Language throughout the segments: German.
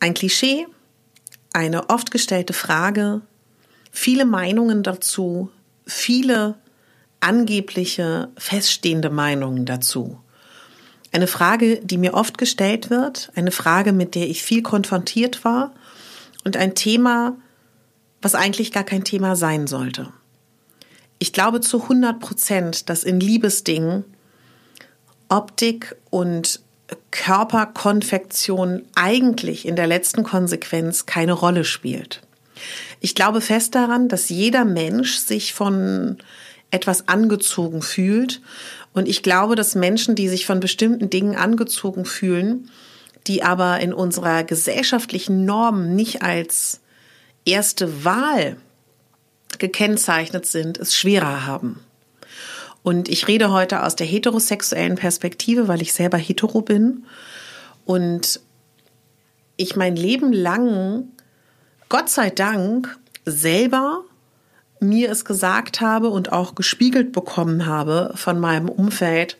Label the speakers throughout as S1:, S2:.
S1: Ein Klischee, eine oft gestellte Frage, viele Meinungen dazu, viele angebliche feststehende Meinungen dazu. Eine Frage, die mir oft gestellt wird, eine Frage, mit der ich viel konfrontiert war und ein Thema, was eigentlich gar kein Thema sein sollte. Ich glaube zu 100 Prozent, dass in Liebesdingen Optik und Körperkonfektion eigentlich in der letzten Konsequenz keine Rolle spielt. Ich glaube fest daran, dass jeder Mensch sich von etwas angezogen fühlt. Und ich glaube, dass Menschen, die sich von bestimmten Dingen angezogen fühlen, die aber in unserer gesellschaftlichen Norm nicht als erste Wahl gekennzeichnet sind, es schwerer haben. Und ich rede heute aus der heterosexuellen Perspektive, weil ich selber hetero bin. Und ich mein Leben lang, Gott sei Dank, selber mir es gesagt habe und auch gespiegelt bekommen habe von meinem Umfeld,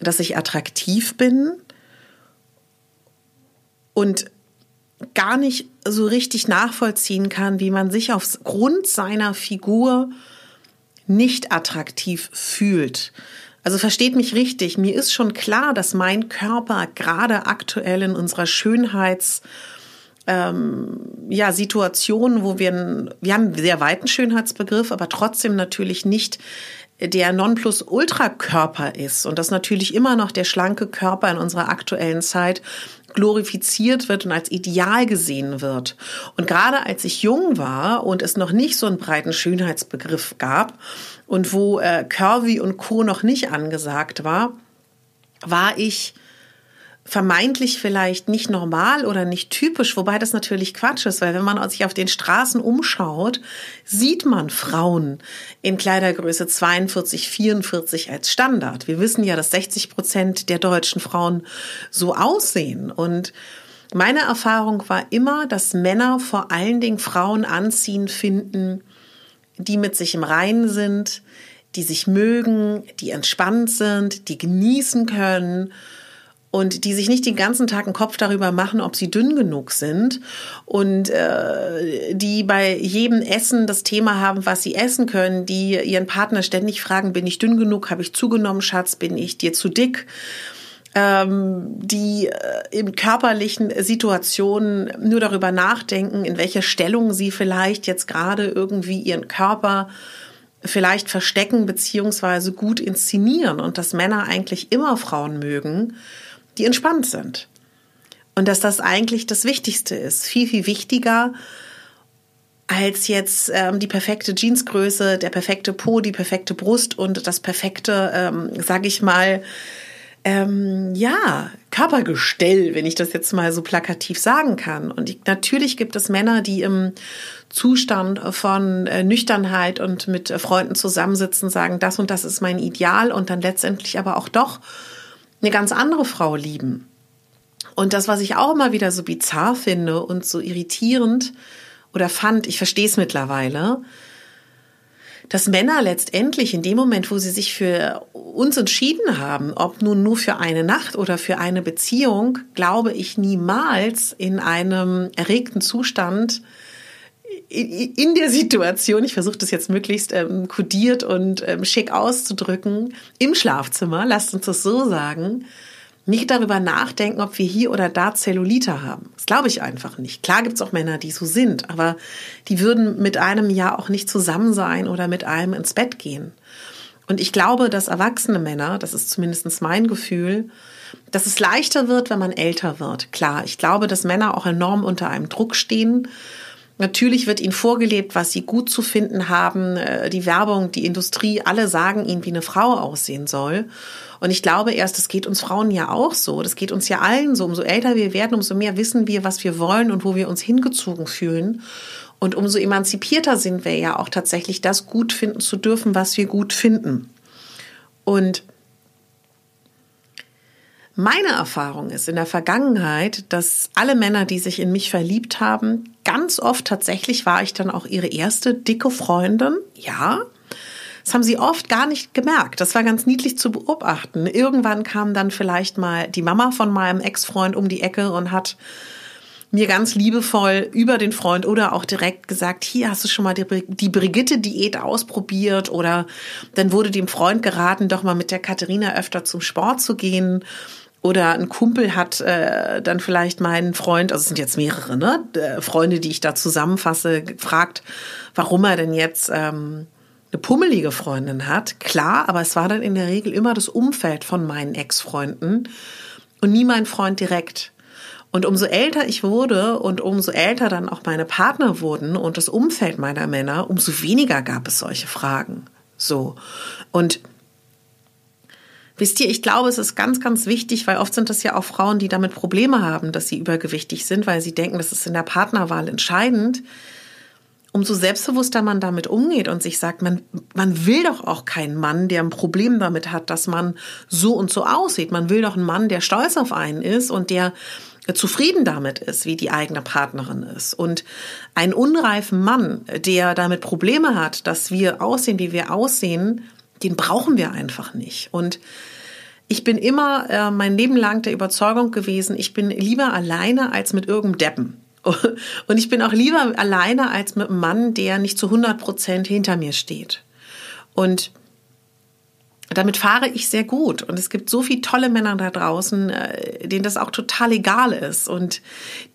S1: dass ich attraktiv bin und gar nicht so richtig nachvollziehen kann, wie man sich aufgrund seiner Figur nicht attraktiv fühlt. Also versteht mich richtig, mir ist schon klar, dass mein Körper gerade aktuell in unserer Schönheits ähm, ja, Situationen, wo wir, wir haben einen sehr weiten Schönheitsbegriff, aber trotzdem natürlich nicht der Nonplusultra-Körper ist und das natürlich immer noch der schlanke Körper in unserer aktuellen Zeit glorifiziert wird und als Ideal gesehen wird. Und gerade als ich jung war und es noch nicht so einen breiten Schönheitsbegriff gab und wo äh, Curvy und Co. noch nicht angesagt war, war ich vermeintlich vielleicht nicht normal oder nicht typisch, wobei das natürlich Quatsch ist, weil wenn man sich auf den Straßen umschaut, sieht man Frauen in Kleidergröße 42, 44 als Standard. Wir wissen ja, dass 60 Prozent der deutschen Frauen so aussehen und meine Erfahrung war immer, dass Männer vor allen Dingen Frauen anziehen finden, die mit sich im Reinen sind, die sich mögen, die entspannt sind, die genießen können und die sich nicht den ganzen Tag einen Kopf darüber machen, ob sie dünn genug sind. Und äh, die bei jedem Essen das Thema haben, was sie essen können, die ihren Partner ständig fragen, bin ich dünn genug, habe ich zugenommen, Schatz, bin ich dir zu dick? Ähm, die äh, in körperlichen Situationen nur darüber nachdenken, in welcher Stellung sie vielleicht jetzt gerade irgendwie ihren Körper vielleicht verstecken beziehungsweise gut inszenieren. Und dass Männer eigentlich immer Frauen mögen, die entspannt sind. Und dass das eigentlich das Wichtigste ist. Viel, viel wichtiger als jetzt ähm, die perfekte Jeansgröße, der perfekte Po, die perfekte Brust und das perfekte, ähm, sag ich mal, ähm, ja, Körpergestell, wenn ich das jetzt mal so plakativ sagen kann. Und ich, natürlich gibt es Männer, die im Zustand von äh, Nüchternheit und mit äh, Freunden zusammensitzen, sagen, das und das ist mein Ideal und dann letztendlich aber auch doch eine ganz andere Frau lieben. Und das, was ich auch immer wieder so bizarr finde und so irritierend oder fand, ich verstehe es mittlerweile, dass Männer letztendlich in dem Moment, wo sie sich für uns entschieden haben, ob nun nur für eine Nacht oder für eine Beziehung, glaube ich niemals in einem erregten Zustand in der Situation, ich versuche das jetzt möglichst ähm, kodiert und ähm, schick auszudrücken, im Schlafzimmer, lasst uns das so sagen, nicht darüber nachdenken, ob wir hier oder da Zellulite haben. Das glaube ich einfach nicht. Klar gibt es auch Männer, die so sind, aber die würden mit einem ja auch nicht zusammen sein oder mit einem ins Bett gehen. Und ich glaube, dass erwachsene Männer, das ist zumindest mein Gefühl, dass es leichter wird, wenn man älter wird. Klar, ich glaube, dass Männer auch enorm unter einem Druck stehen Natürlich wird ihnen vorgelebt, was sie gut zu finden haben. Äh, die Werbung, die Industrie, alle sagen ihnen, wie eine Frau aussehen soll. Und ich glaube erst, das geht uns Frauen ja auch so. Das geht uns ja allen so. Umso älter wir werden, umso mehr wissen wir, was wir wollen und wo wir uns hingezogen fühlen. Und umso emanzipierter sind wir ja auch tatsächlich, das gut finden zu dürfen, was wir gut finden. Und meine Erfahrung ist in der Vergangenheit, dass alle Männer, die sich in mich verliebt haben, ganz oft tatsächlich war ich dann auch ihre erste dicke Freundin. Ja. Das haben sie oft gar nicht gemerkt. Das war ganz niedlich zu beobachten. Irgendwann kam dann vielleicht mal die Mama von meinem Ex-Freund um die Ecke und hat mir ganz liebevoll über den Freund oder auch direkt gesagt, hier hast du schon mal die, Brigitte-Diät ausprobiert oder dann wurde dem Freund geraten, doch mal mit der Katharina öfter zum Sport zu gehen. Oder ein Kumpel hat äh, dann vielleicht meinen Freund, also es sind jetzt mehrere ne, äh, Freunde, die ich da zusammenfasse, gefragt, warum er denn jetzt ähm, eine pummelige Freundin hat. Klar, aber es war dann in der Regel immer das Umfeld von meinen Ex-Freunden und nie mein Freund direkt. Und umso älter ich wurde und umso älter dann auch meine Partner wurden und das Umfeld meiner Männer, umso weniger gab es solche Fragen. So. Und Wisst ihr, ich glaube, es ist ganz, ganz wichtig, weil oft sind das ja auch Frauen, die damit Probleme haben, dass sie übergewichtig sind, weil sie denken, das ist in der Partnerwahl entscheidend. Umso selbstbewusster man damit umgeht und sich sagt, man, man will doch auch keinen Mann, der ein Problem damit hat, dass man so und so aussieht. Man will doch einen Mann, der stolz auf einen ist und der zufrieden damit ist, wie die eigene Partnerin ist. Und einen unreifen Mann, der damit Probleme hat, dass wir aussehen, wie wir aussehen, den brauchen wir einfach nicht. Und ich bin immer äh, mein Leben lang der Überzeugung gewesen, ich bin lieber alleine als mit irgendeinem Deppen. Und ich bin auch lieber alleine als mit einem Mann, der nicht zu 100 Prozent hinter mir steht. Und damit fahre ich sehr gut. Und es gibt so viele tolle Männer da draußen, äh, denen das auch total egal ist und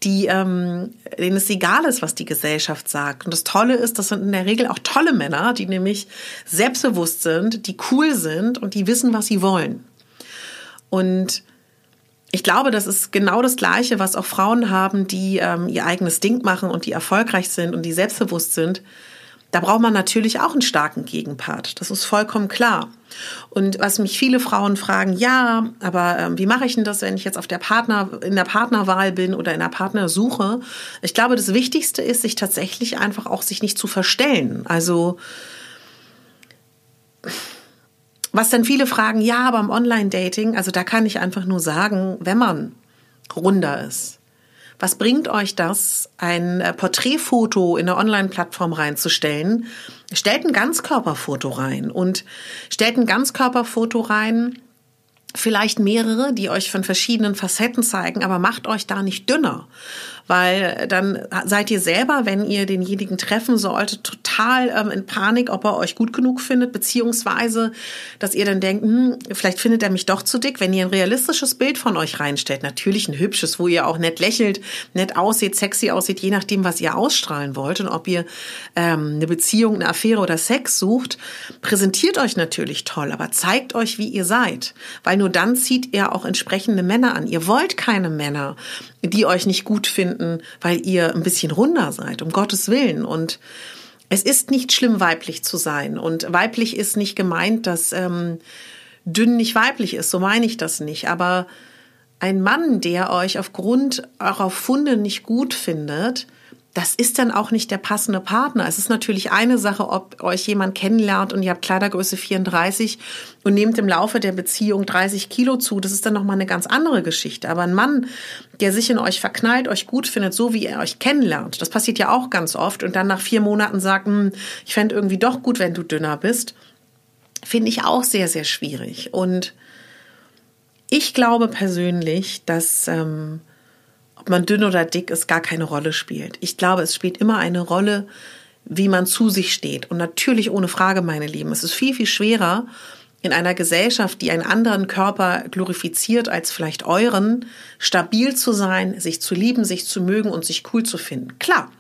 S1: die, ähm, denen es egal ist, was die Gesellschaft sagt. Und das Tolle ist, das sind in der Regel auch tolle Männer, die nämlich selbstbewusst sind, die cool sind und die wissen, was sie wollen. Und ich glaube, das ist genau das Gleiche, was auch Frauen haben, die ähm, ihr eigenes Ding machen und die erfolgreich sind und die selbstbewusst sind. Da braucht man natürlich auch einen starken Gegenpart. Das ist vollkommen klar. Und was mich viele Frauen fragen, ja, aber ähm, wie mache ich denn das, wenn ich jetzt auf der Partner, in der Partnerwahl bin oder in der Partnersuche? Ich glaube, das Wichtigste ist, sich tatsächlich einfach auch sich nicht zu verstellen. Also, was dann viele fragen, ja, aber im Online-Dating, also da kann ich einfach nur sagen, wenn man runder ist, was bringt euch das, ein äh, Porträtfoto in eine Online-Plattform reinzustellen? Stellt ein Ganzkörperfoto rein und stellt ein Ganzkörperfoto rein, vielleicht mehrere, die euch von verschiedenen Facetten zeigen, aber macht euch da nicht dünner weil dann seid ihr selber, wenn ihr denjenigen treffen solltet, total ähm, in Panik, ob er euch gut genug findet, beziehungsweise, dass ihr dann denkt, hm, vielleicht findet er mich doch zu dick. Wenn ihr ein realistisches Bild von euch reinstellt, natürlich ein hübsches, wo ihr auch nett lächelt, nett aussieht, sexy aussieht, je nachdem, was ihr ausstrahlen wollt und ob ihr ähm, eine Beziehung, eine Affäre oder Sex sucht, präsentiert euch natürlich toll, aber zeigt euch, wie ihr seid, weil nur dann zieht ihr auch entsprechende Männer an. Ihr wollt keine Männer, die euch nicht gut finden, weil ihr ein bisschen runder seid, um Gottes Willen. Und es ist nicht schlimm, weiblich zu sein. Und weiblich ist nicht gemeint, dass ähm, dünn nicht weiblich ist. So meine ich das nicht. Aber ein Mann, der euch aufgrund eurer Funde nicht gut findet, das ist dann auch nicht der passende Partner. Es ist natürlich eine Sache, ob euch jemand kennenlernt und ihr habt Kleidergröße 34 und nehmt im Laufe der Beziehung 30 Kilo zu. Das ist dann nochmal eine ganz andere Geschichte. Aber ein Mann, der sich in euch verknallt, euch gut findet, so wie er euch kennenlernt, das passiert ja auch ganz oft und dann nach vier Monaten sagt, hm, ich fände irgendwie doch gut, wenn du dünner bist, finde ich auch sehr, sehr schwierig. Und ich glaube persönlich, dass ähm, ob man dünn oder dick ist, gar keine Rolle spielt. Ich glaube, es spielt immer eine Rolle, wie man zu sich steht. Und natürlich ohne Frage, meine Lieben. Es ist viel, viel schwerer, in einer Gesellschaft, die einen anderen Körper glorifiziert als vielleicht euren, stabil zu sein, sich zu lieben, sich zu mögen und sich cool zu finden. Klar,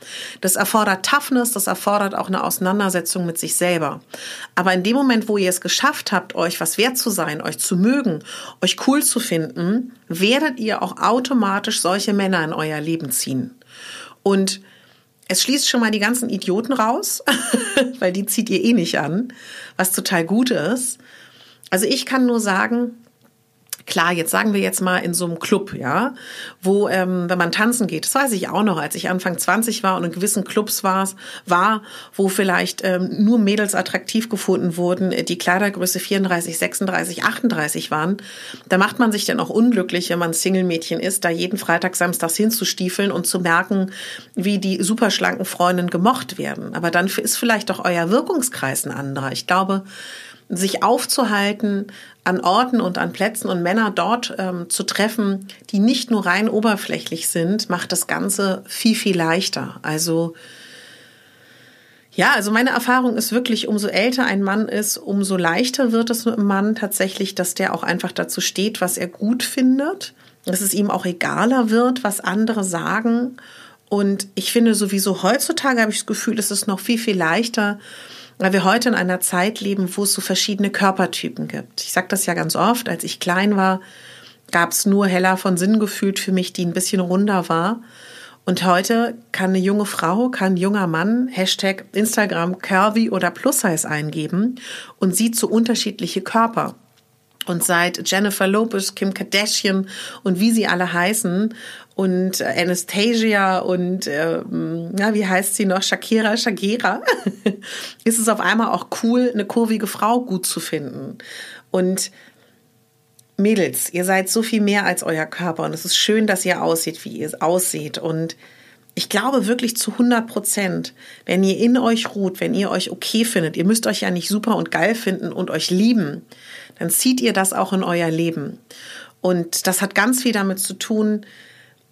S1: das erfordert Toughness, das erfordert auch eine Auseinandersetzung mit sich selber. Aber in dem Moment, wo ihr es geschafft habt, euch was wert zu sein, euch zu mögen, euch cool zu finden, werdet ihr auch automatisch solche Männer in euer Leben ziehen. Und es schließt schon mal die ganzen Idioten raus, weil die zieht ihr eh nicht an, was total gut ist. Also ich kann nur sagen, Klar, jetzt sagen wir jetzt mal in so einem Club, ja, wo, ähm, wenn man tanzen geht, das weiß ich auch noch, als ich Anfang 20 war und in gewissen Clubs war, war wo vielleicht ähm, nur Mädels attraktiv gefunden wurden, die Kleidergröße 34, 36, 38 waren, da macht man sich dann auch unglücklich, wenn man Single-Mädchen ist, da jeden Freitag, samstags hinzustiefeln und zu merken, wie die superschlanken Freundinnen gemocht werden. Aber dann ist vielleicht auch euer Wirkungskreis ein anderer. Ich glaube, sich aufzuhalten an Orten und an Plätzen und Männer dort ähm, zu treffen, die nicht nur rein oberflächlich sind, macht das Ganze viel, viel leichter. Also ja, also meine Erfahrung ist wirklich, umso älter ein Mann ist, umso leichter wird es mit einem Mann tatsächlich, dass der auch einfach dazu steht, was er gut findet, dass es ihm auch egaler wird, was andere sagen. Und ich finde sowieso heutzutage habe ich das Gefühl, es ist noch viel, viel leichter, weil wir heute in einer Zeit leben, wo es so verschiedene Körpertypen gibt. Ich sage das ja ganz oft, als ich klein war, gab es nur heller von Sinn gefühlt für mich, die ein bisschen runder war. Und heute kann eine junge Frau, kann ein junger Mann Hashtag Instagram Curvy oder Plus Size eingeben und sieht so unterschiedliche Körper. Und seit Jennifer Lopez, Kim Kardashian und wie sie alle heißen und Anastasia und äh, na, wie heißt sie noch? Shakira, Shakira, ist es auf einmal auch cool, eine kurvige Frau gut zu finden. Und Mädels, ihr seid so viel mehr als euer Körper und es ist schön, dass ihr aussieht, wie ihr aussieht. Und ich glaube wirklich zu 100 Prozent, wenn ihr in euch ruht, wenn ihr euch okay findet, ihr müsst euch ja nicht super und geil finden und euch lieben, dann zieht ihr das auch in euer Leben. Und das hat ganz viel damit zu tun,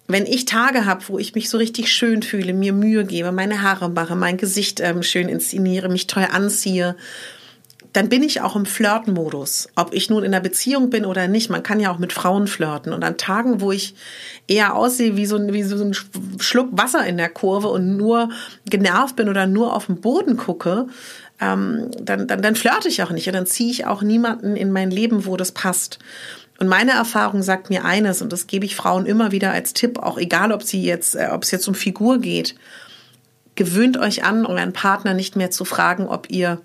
S1: wenn ich Tage habe, wo ich mich so richtig schön fühle, mir Mühe gebe, meine Haare mache, mein Gesicht ähm, schön inszeniere, mich toll anziehe, dann bin ich auch im Flirtmodus. Ob ich nun in einer Beziehung bin oder nicht, man kann ja auch mit Frauen flirten. Und an Tagen, wo ich eher aussehe wie so, wie so ein Schluck Wasser in der Kurve und nur genervt bin oder nur auf den Boden gucke, ähm, dann, dann, dann flirte ich auch nicht. Und dann ziehe ich auch niemanden in mein Leben, wo das passt. Und meine Erfahrung sagt mir eines, und das gebe ich Frauen immer wieder als Tipp, auch egal, ob sie jetzt, äh, ob es jetzt um Figur geht. Gewöhnt euch an, euren Partner nicht mehr zu fragen, ob ihr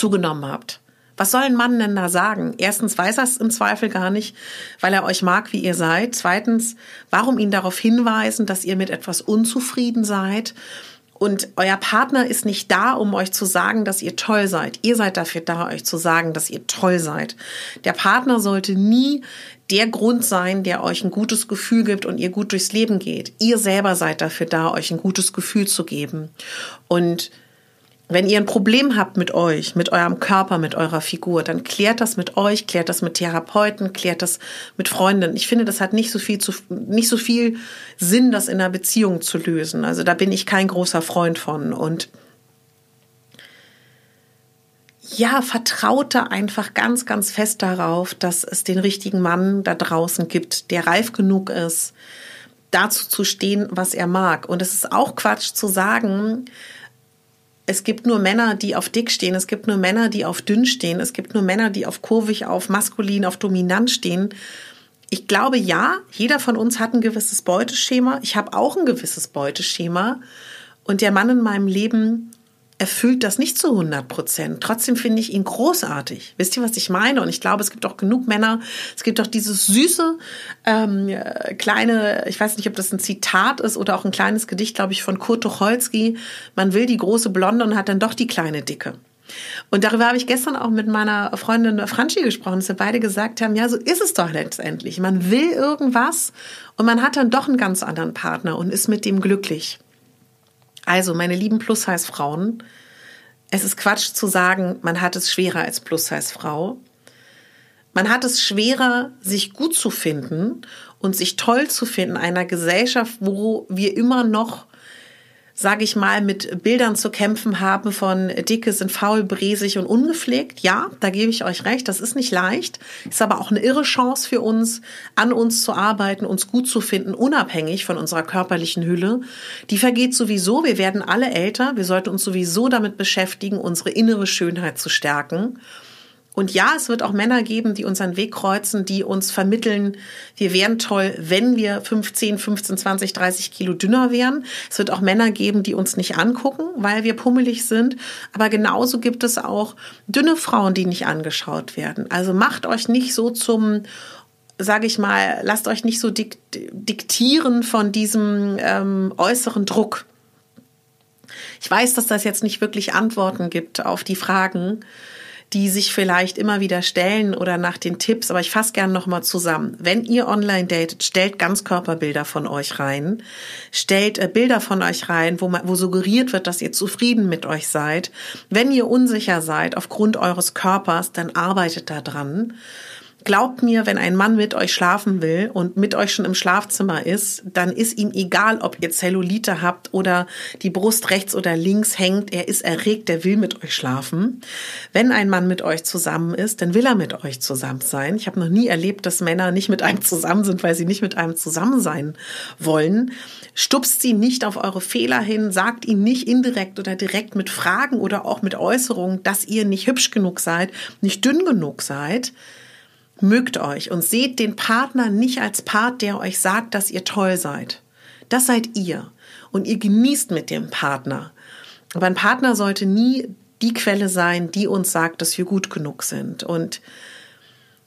S1: zugenommen habt. Was soll ein Mann denn da sagen? Erstens weiß er es im Zweifel gar nicht, weil er euch mag, wie ihr seid. Zweitens, warum ihn darauf hinweisen, dass ihr mit etwas unzufrieden seid? Und euer Partner ist nicht da, um euch zu sagen, dass ihr toll seid. Ihr seid dafür da, euch zu sagen, dass ihr toll seid. Der Partner sollte nie der Grund sein, der euch ein gutes Gefühl gibt und ihr gut durchs Leben geht. Ihr selber seid dafür da, euch ein gutes Gefühl zu geben. Und wenn ihr ein Problem habt mit euch, mit eurem Körper, mit eurer Figur, dann klärt das mit euch, klärt das mit Therapeuten, klärt das mit Freunden. Ich finde, das hat nicht so viel zu, nicht so viel Sinn, das in einer Beziehung zu lösen. Also da bin ich kein großer Freund von und ja, vertraut da einfach ganz, ganz fest darauf, dass es den richtigen Mann da draußen gibt, der reif genug ist, dazu zu stehen, was er mag. Und es ist auch Quatsch zu sagen, es gibt nur Männer, die auf dick stehen, es gibt nur Männer, die auf dünn stehen, es gibt nur Männer, die auf kurvig, auf maskulin, auf dominant stehen. Ich glaube, ja, jeder von uns hat ein gewisses Beuteschema. Ich habe auch ein gewisses Beuteschema. Und der Mann in meinem Leben erfüllt das nicht zu 100 Prozent. Trotzdem finde ich ihn großartig. Wisst ihr, was ich meine? Und ich glaube, es gibt auch genug Männer. Es gibt auch dieses süße ähm, kleine, ich weiß nicht, ob das ein Zitat ist oder auch ein kleines Gedicht, glaube ich, von Kurt Tucholsky. Man will die große Blonde und hat dann doch die kleine Dicke. Und darüber habe ich gestern auch mit meiner Freundin Franchi gesprochen, dass wir beide gesagt haben, ja, so ist es doch letztendlich. Man will irgendwas und man hat dann doch einen ganz anderen Partner und ist mit dem glücklich. Also, meine lieben Plus-Size-Frauen, es ist Quatsch zu sagen, man hat es schwerer als Plus-Size-Frau. Man hat es schwerer, sich gut zu finden und sich toll zu finden in einer Gesellschaft, wo wir immer noch sage ich mal, mit Bildern zu kämpfen haben von dicke sind faul, bresig und ungepflegt. Ja, da gebe ich euch recht, das ist nicht leicht, ist aber auch eine irre Chance für uns, an uns zu arbeiten, uns gut zu finden, unabhängig von unserer körperlichen Hülle. Die vergeht sowieso, wir werden alle älter, wir sollten uns sowieso damit beschäftigen, unsere innere Schönheit zu stärken. Und ja, es wird auch Männer geben, die unseren Weg kreuzen, die uns vermitteln, wir wären toll, wenn wir 15, 15, 20, 30 Kilo dünner wären. Es wird auch Männer geben, die uns nicht angucken, weil wir pummelig sind. Aber genauso gibt es auch dünne Frauen, die nicht angeschaut werden. Also macht euch nicht so zum sage ich mal, lasst euch nicht so dik diktieren von diesem ähm, äußeren Druck. Ich weiß, dass das jetzt nicht wirklich Antworten gibt auf die Fragen, die sich vielleicht immer wieder stellen oder nach den Tipps, aber ich fasse gerne nochmal zusammen. Wenn ihr online datet, stellt Ganzkörperbilder von euch rein, stellt äh, Bilder von euch rein, wo, man, wo suggeriert wird, dass ihr zufrieden mit euch seid. Wenn ihr unsicher seid aufgrund eures Körpers, dann arbeitet da dran. Glaubt mir, wenn ein Mann mit euch schlafen will und mit euch schon im Schlafzimmer ist, dann ist ihm egal, ob ihr Zellulite habt oder die Brust rechts oder links hängt. Er ist erregt, er will mit euch schlafen. Wenn ein Mann mit euch zusammen ist, dann will er mit euch zusammen sein. Ich habe noch nie erlebt, dass Männer nicht mit einem zusammen sind, weil sie nicht mit einem zusammen sein wollen. Stupst sie nicht auf eure Fehler hin, sagt ihn nicht indirekt oder direkt mit Fragen oder auch mit Äußerungen, dass ihr nicht hübsch genug seid, nicht dünn genug seid Mögt euch und seht den Partner nicht als Part, der euch sagt, dass ihr toll seid. Das seid ihr. Und ihr genießt mit dem Partner. Aber ein Partner sollte nie die Quelle sein, die uns sagt, dass wir gut genug sind. Und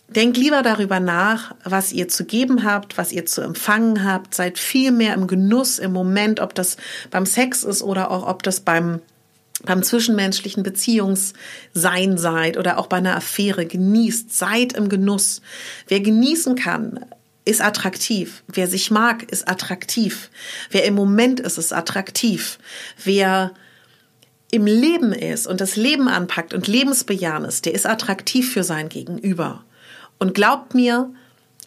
S1: denkt lieber darüber nach, was ihr zu geben habt, was ihr zu empfangen habt. Seid viel mehr im Genuss im Moment, ob das beim Sex ist oder auch ob das beim beim zwischenmenschlichen Beziehungssein seid oder auch bei einer Affäre, genießt, seid im Genuss. Wer genießen kann, ist attraktiv. Wer sich mag, ist attraktiv. Wer im Moment ist, ist attraktiv. Wer im Leben ist und das Leben anpackt und lebensbejahend ist, der ist attraktiv für sein Gegenüber. Und glaubt mir,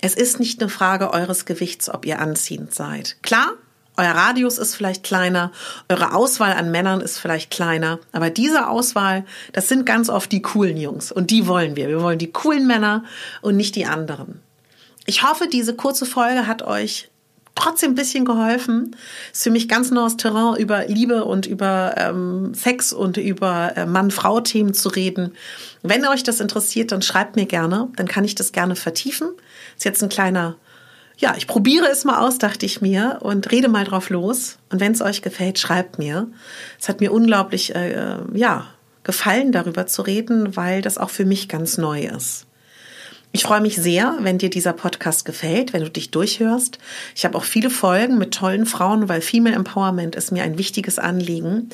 S1: es ist nicht eine Frage eures Gewichts, ob ihr anziehend seid. Klar, euer Radius ist vielleicht kleiner, eure Auswahl an Männern ist vielleicht kleiner, aber diese Auswahl, das sind ganz oft die coolen Jungs und die wollen wir. Wir wollen die coolen Männer und nicht die anderen. Ich hoffe, diese kurze Folge hat euch trotzdem ein bisschen geholfen. Ist für mich ganz neues Terrain, über Liebe und über ähm, Sex und über äh, Mann-Frau-Themen zu reden. Wenn euch das interessiert, dann schreibt mir gerne, dann kann ich das gerne vertiefen. Ist jetzt ein kleiner ja, ich probiere es mal aus, dachte ich mir, und rede mal drauf los. Und wenn es euch gefällt, schreibt mir. Es hat mir unglaublich, äh, ja, gefallen, darüber zu reden, weil das auch für mich ganz neu ist. Ich freue mich sehr, wenn dir dieser Podcast gefällt, wenn du dich durchhörst. Ich habe auch viele Folgen mit tollen Frauen, weil Female Empowerment ist mir ein wichtiges Anliegen.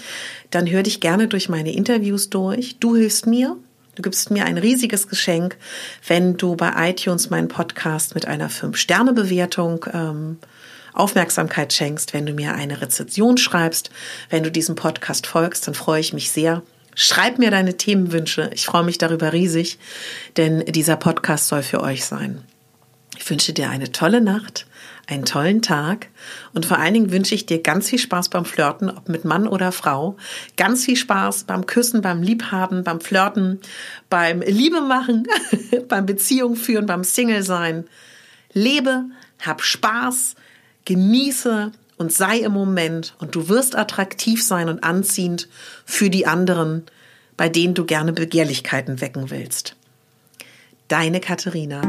S1: Dann hör dich gerne durch meine Interviews durch. Du hilfst mir, Du gibst mir ein riesiges Geschenk, wenn du bei iTunes meinen Podcast mit einer 5-Sterne-Bewertung ähm, Aufmerksamkeit schenkst, wenn du mir eine Rezension schreibst, wenn du diesem Podcast folgst, dann freue ich mich sehr. Schreib mir deine Themenwünsche. Ich freue mich darüber riesig, denn dieser Podcast soll für euch sein. Ich wünsche dir eine tolle Nacht einen tollen Tag und vor allen Dingen wünsche ich dir ganz viel Spaß beim Flirten, ob mit Mann oder Frau. Ganz viel Spaß beim Küssen, beim Liebhaben, beim Flirten, beim Liebe machen, beim Beziehung führen, beim Single sein. Lebe, hab Spaß, genieße und sei im Moment und du wirst attraktiv sein und anziehend für die anderen, bei denen du gerne Begehrlichkeiten wecken willst. Deine Katharina.